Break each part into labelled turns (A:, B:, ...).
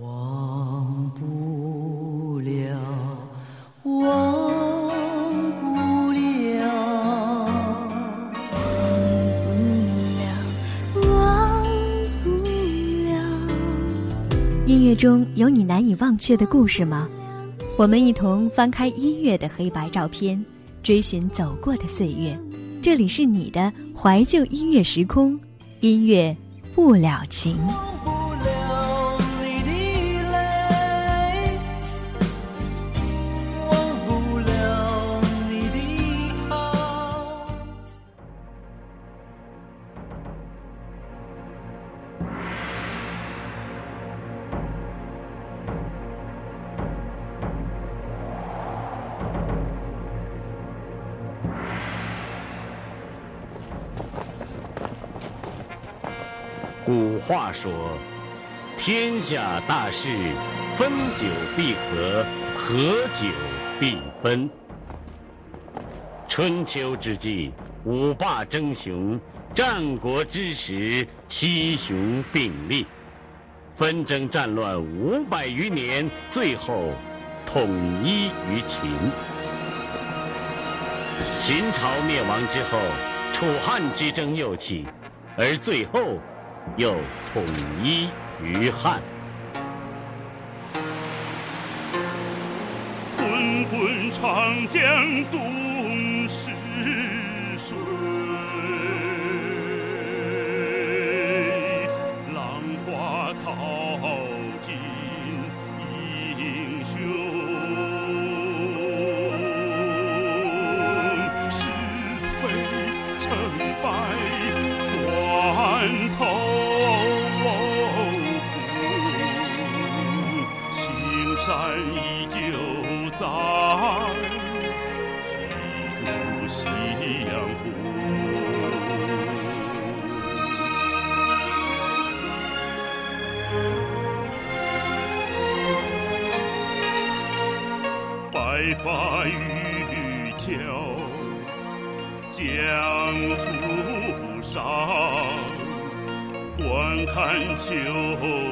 A: 忘不了，忘不了，
B: 忘不了。
C: 音乐中有你难以忘却的故事吗？我们一同翻开音乐的黑白照片，追寻走过的岁月。这里是你的怀旧音乐时空，音乐不了情。
D: 他说：“天下大事，分久必合，合久必分。”春秋之际，五霸争雄；战国之时，七雄并立。纷争战乱五百余年，最后统一于秦。秦朝灭亡之后，楚汉之争又起，而最后又统一于汉。
E: 滚滚长江东逝水，春
F: 秋。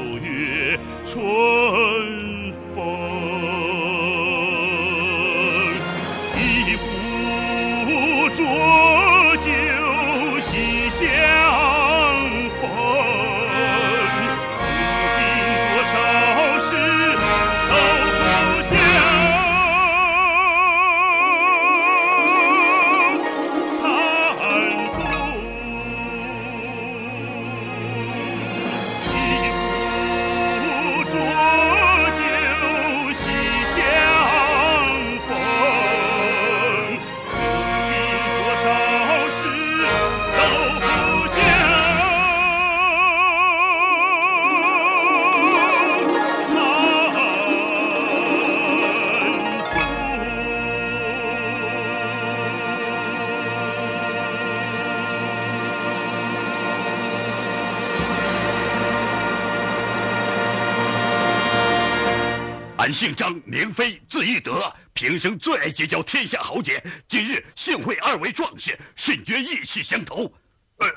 F: 姓张，名飞，字翼德，平生最爱结交天下豪杰。今日幸会二位壮士，甚觉意气相投。呃，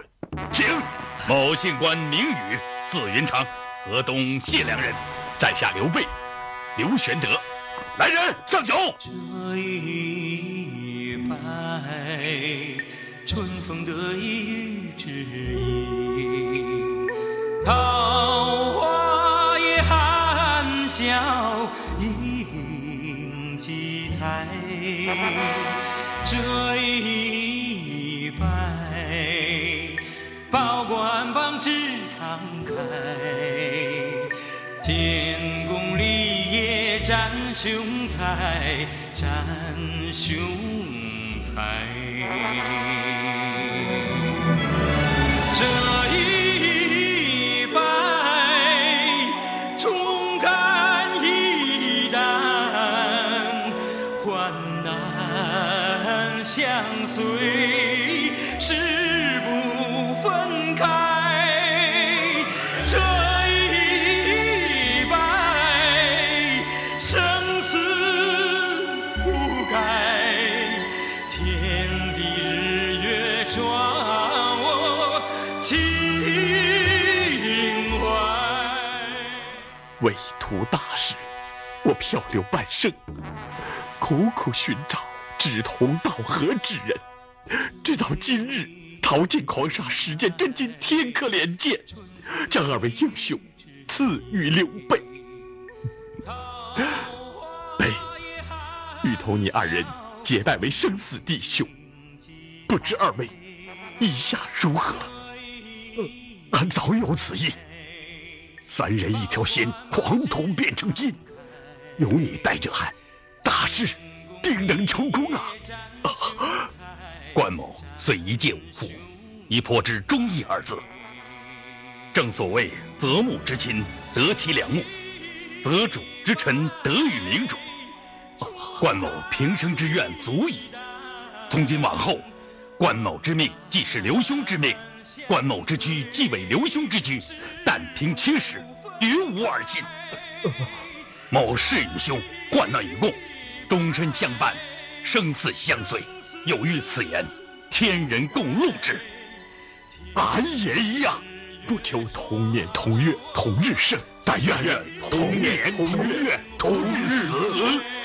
F: 请。
G: 某姓关，名羽，字云长，河东解良人，在下刘备，刘玄德。
F: 来人，上酒。
A: 这一拜，春风得意与知音，雄才，展雄才
H: 漂流半生，苦苦寻找志同道合之人，直到今日，淘尽狂沙时间真金天可怜见，将二位英雄赐予刘备。备，欲同你二人结拜为生死弟兄，不知二位意下如何？
A: 俺早有此意。三人一条心，狂同变成金。有你带着俺，大事定能成功啊！
G: 关某虽一介武夫，已颇知忠义二字。正所谓择木之亲，得其良木；择主之臣，得与明主。关某平生之愿足矣。从今往后，关某之命既是刘兄之命。关某之躯既为刘兄之躯，但凭驱使，绝无二心。某誓与兄患难与共，终身相伴，生死相随。有遇此言，天人共录之。
A: 俺也一样，
H: 不求同年同月同日生，
A: 但愿同年同月同日死。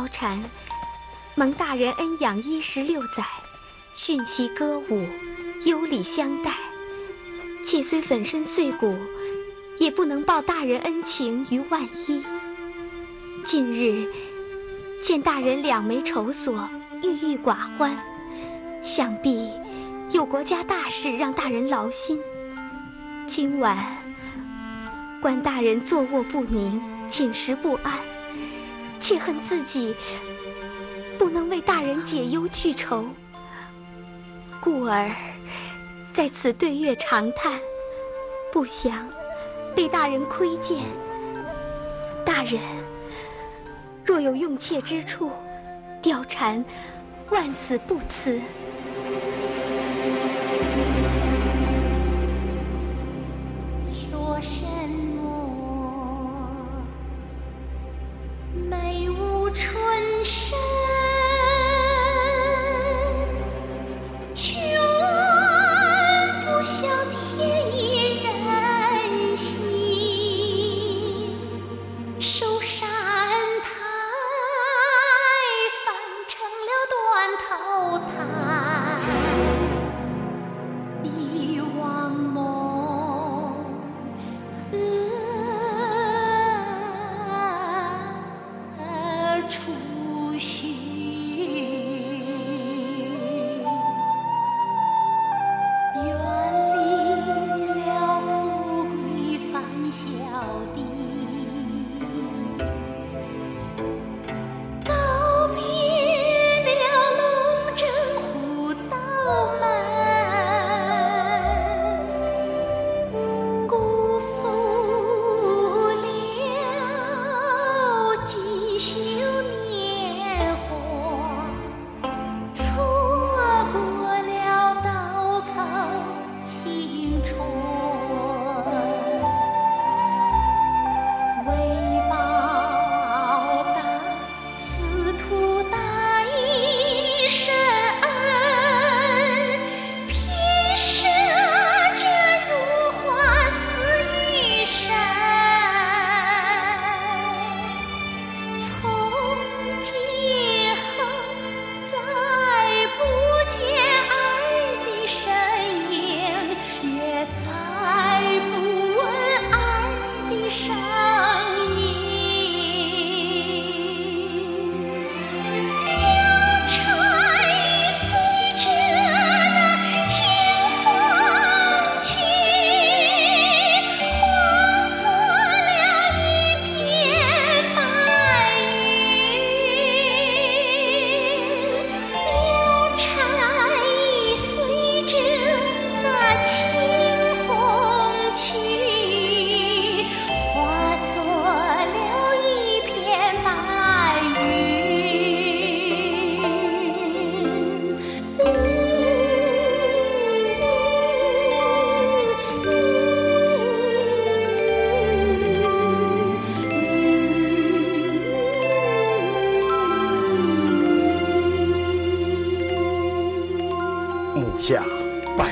I: 貂蝉，蒙大人恩养衣食六载，训习歌舞，优礼相待。妾虽粉身碎骨，也不能报大人恩情于万一。近日见大人两眉愁锁，郁郁寡欢，想必有国家大事让大人劳心。今晚观大人坐卧不宁，寝食不安。切恨自己不能为大人解忧去愁，故而在此对月长叹，不想被大人窥见。大人若有用妾之处，貂蝉万死不辞。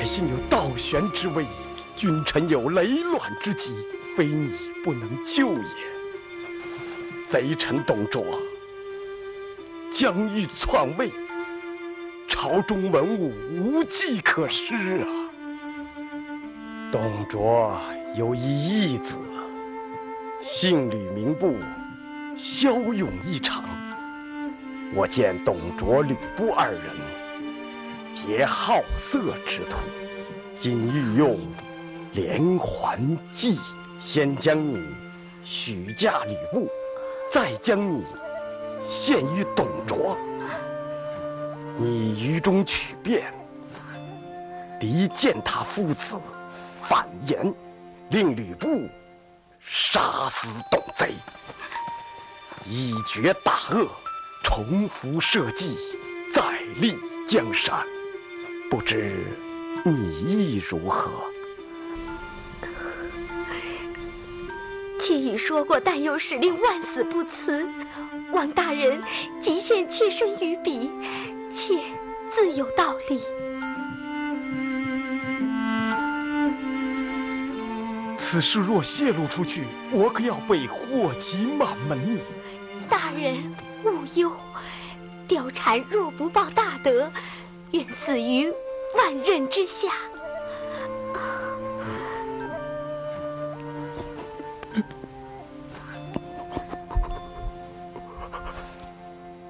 J: 百姓有倒悬之危，君臣有雷乱之机，非你不能救也。贼臣董卓将欲篡位，朝中文武无计可施啊！董卓有一义子，姓吕名布，骁勇异常。我见董卓、吕布二人皆好色之徒，今欲用连环计，先将你许嫁吕布，再将你献于董卓。你于中取变，离间他父子，反言，令吕布杀死董贼，以绝大恶。重复社稷，再立江山，不知你意如何？
I: 妾已说过，但有使令万死不辞。王大人极限妾身于彼，妾自有道理。
J: 此事若泄露出去，我可要被祸及满门。
I: 大人。勿忧，貂蝉若不报大德，愿死于万仞之下。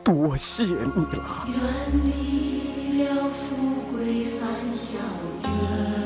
J: 多谢你了。
B: 愿你了富贵繁嚣的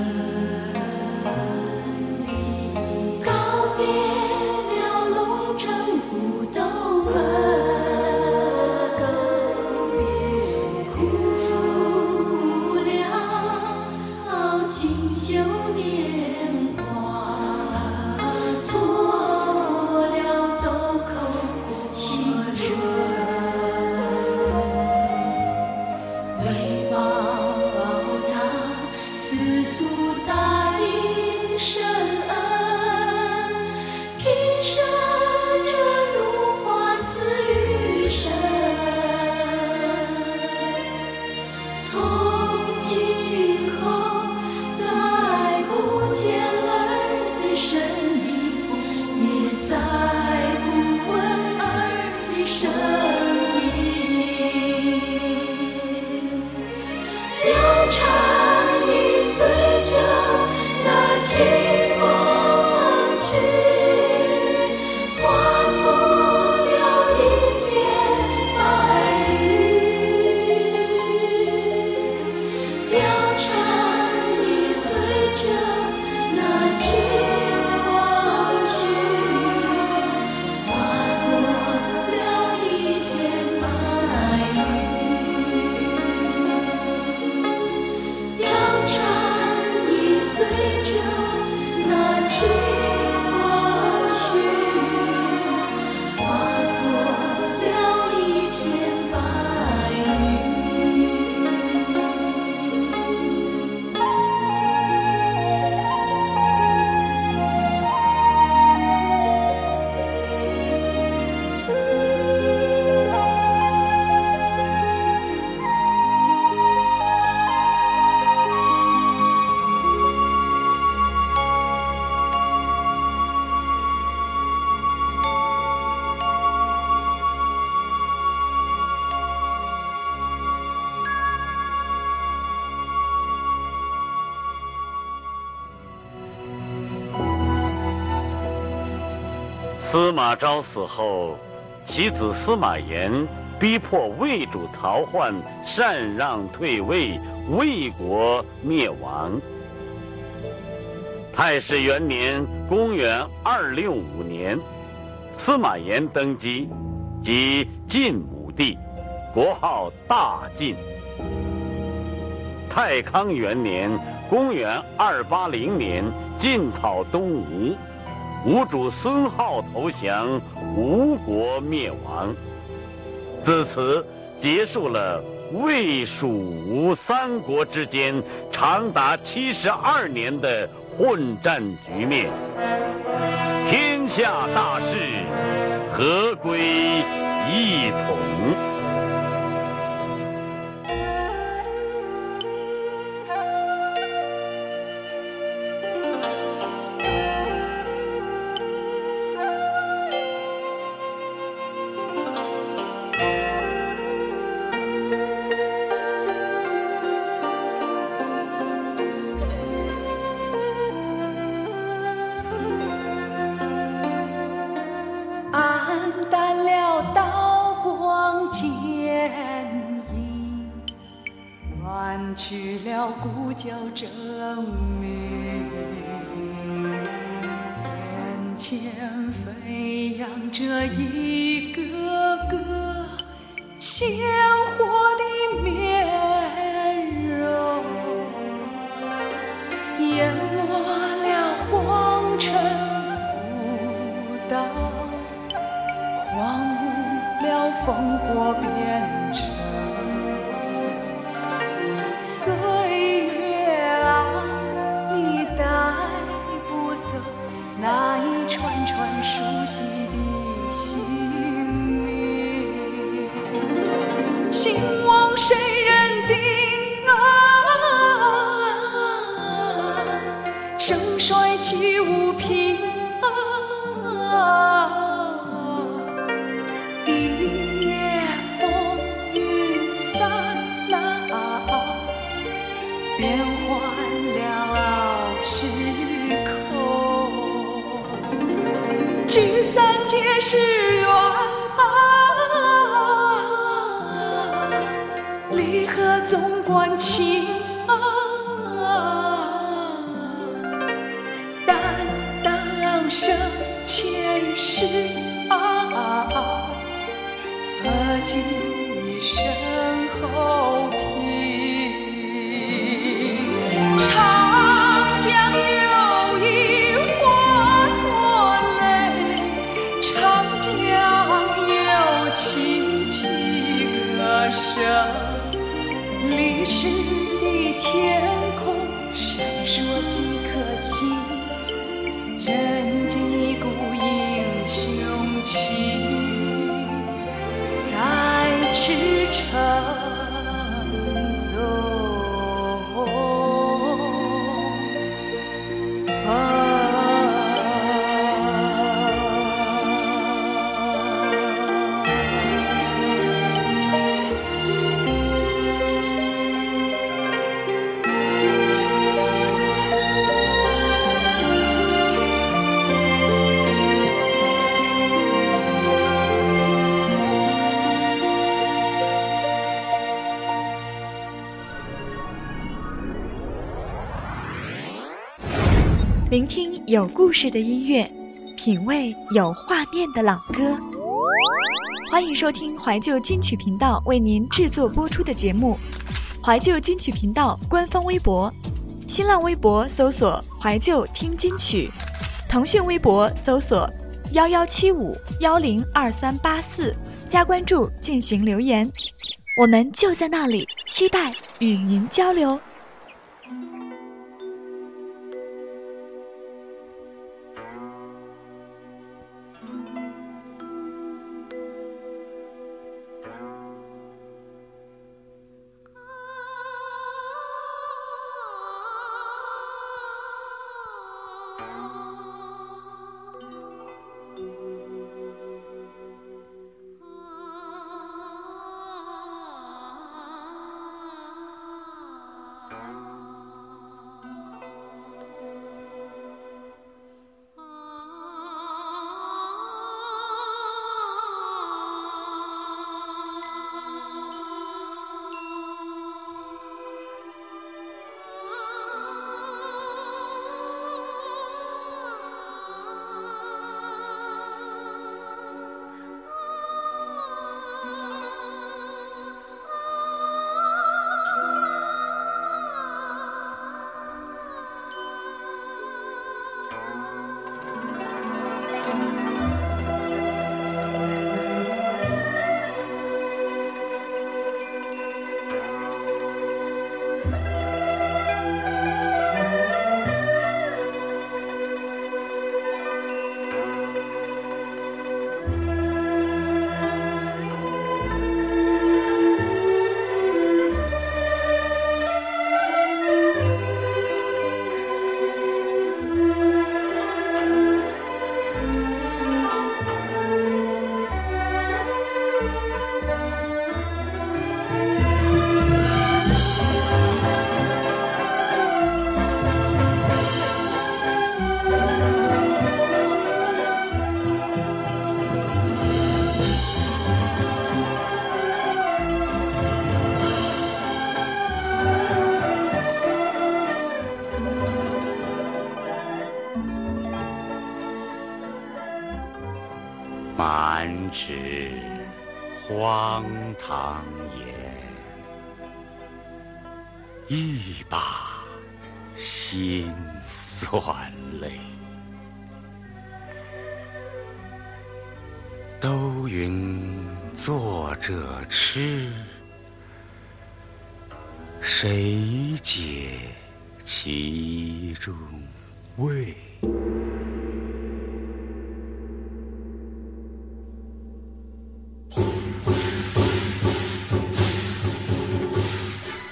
D: 司马昭死后，其子司马炎逼迫魏主曹奂禅让退位，魏国灭亡。太史元年（公元265年），司马炎登基，即晋武帝，国号大晋。太康元年（公元280年），晋讨东吴。吴主孙皓投降，吴国灭亡。自此结束了魏、蜀、吴三国之间长达七十二年的混战局面。天下大势，合归一统。
K: 忘不了烽火边城。历史的天空
L: 有故事的音乐，品味有画面的老歌。欢迎收听怀旧金曲频道为您制作播出的节目《怀旧金曲频道》官方微博，新浪微博搜索“怀旧听金曲”，腾讯微博搜索“幺幺七五幺零二三八四”，加关注进行留言，我们就在那里，期待与您交流。
A: 谁解其中味？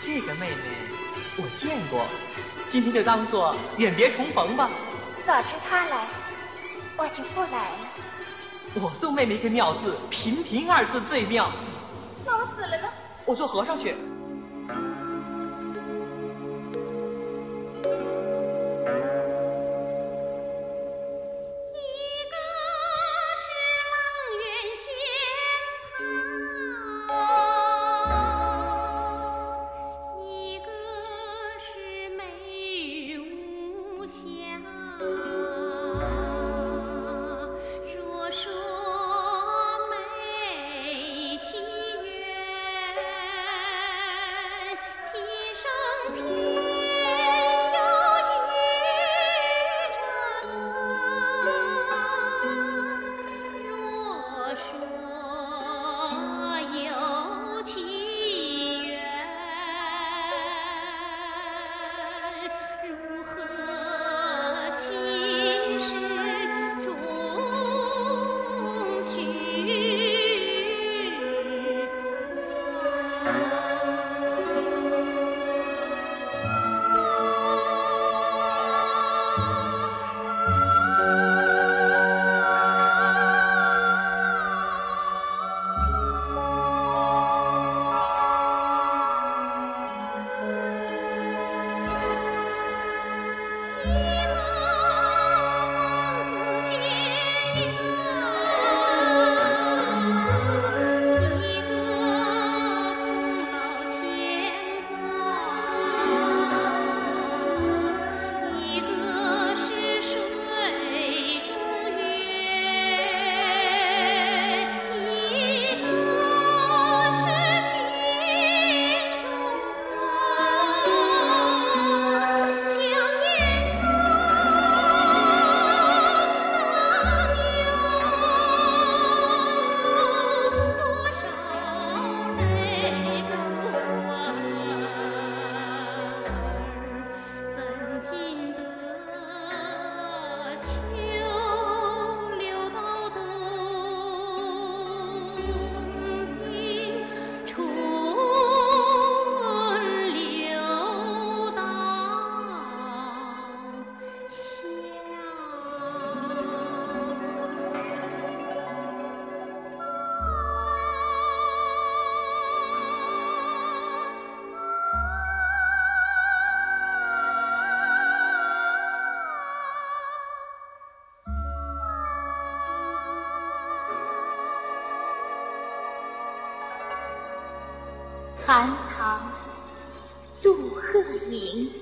M: 这个妹妹我见过，今天就当做远别重逢吧。
N: 早知她来，我就不来了。
M: 我送妹妹一个妙字，平平二字最妙。
N: 那我死了呢？
M: 我做和尚去。您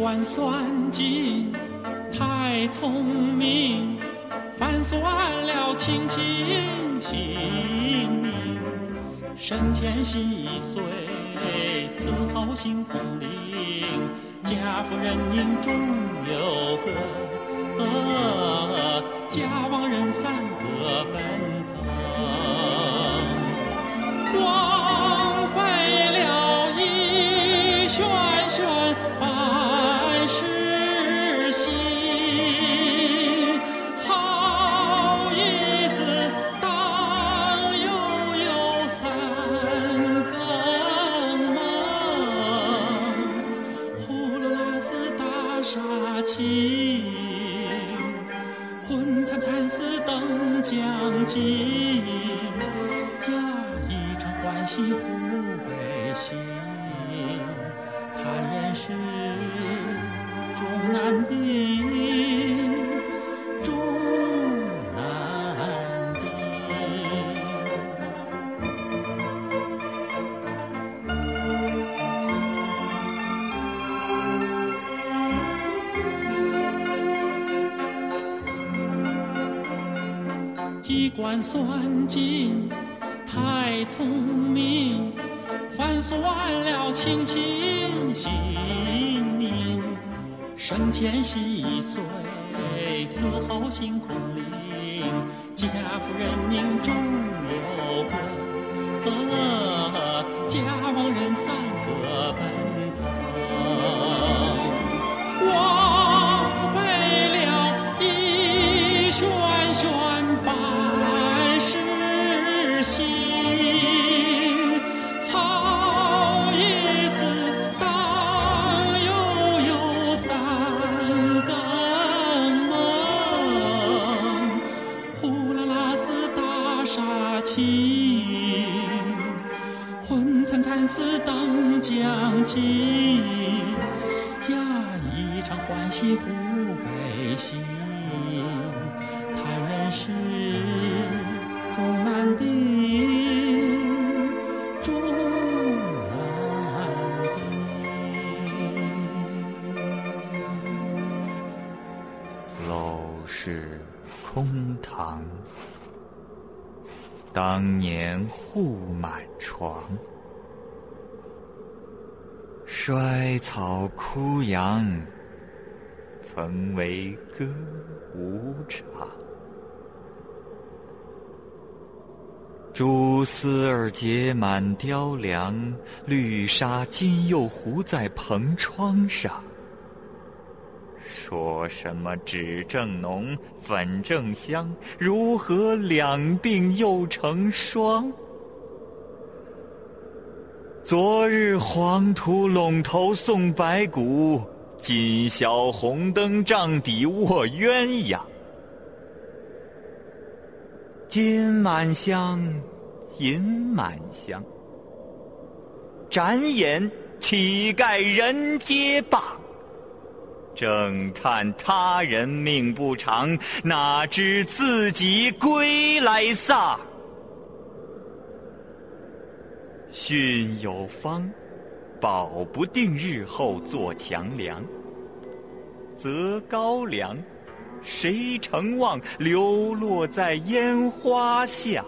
M: 换
O: 算计太聪明反算了卿卿性命生前细碎此后心空灵家富人宁终有空灵，家富人宁终有哥，家亡人散各奔。场欢喜护悲心，叹人世终难定，终难
P: 楼是空堂，当年户满床。衰草枯杨，曾为歌舞场。蛛丝儿结满雕梁，绿纱今又糊在蓬窗上。说什么脂正浓，粉正香，如何两鬓又成霜？昨日黄土陇头送白骨，今宵红灯帐底卧鸳鸯。金满箱，银满箱，展眼乞丐人皆谤。正叹他人命不长，哪知自己归来丧。训有方，保不定日后做强梁。择高粱，谁曾望流落在烟花巷？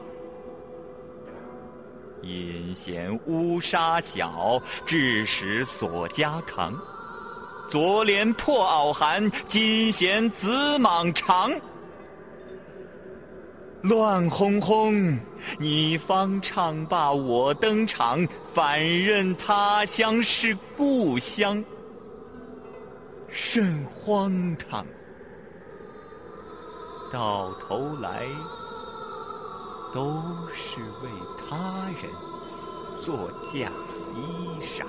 P: 因嫌乌纱小，致使锁枷扛。昨怜破袄寒，今嫌紫蟒长。乱哄哄，你方唱罢我登场，反认他乡是故乡，甚荒唐！到头来，都是为他人做嫁衣裳。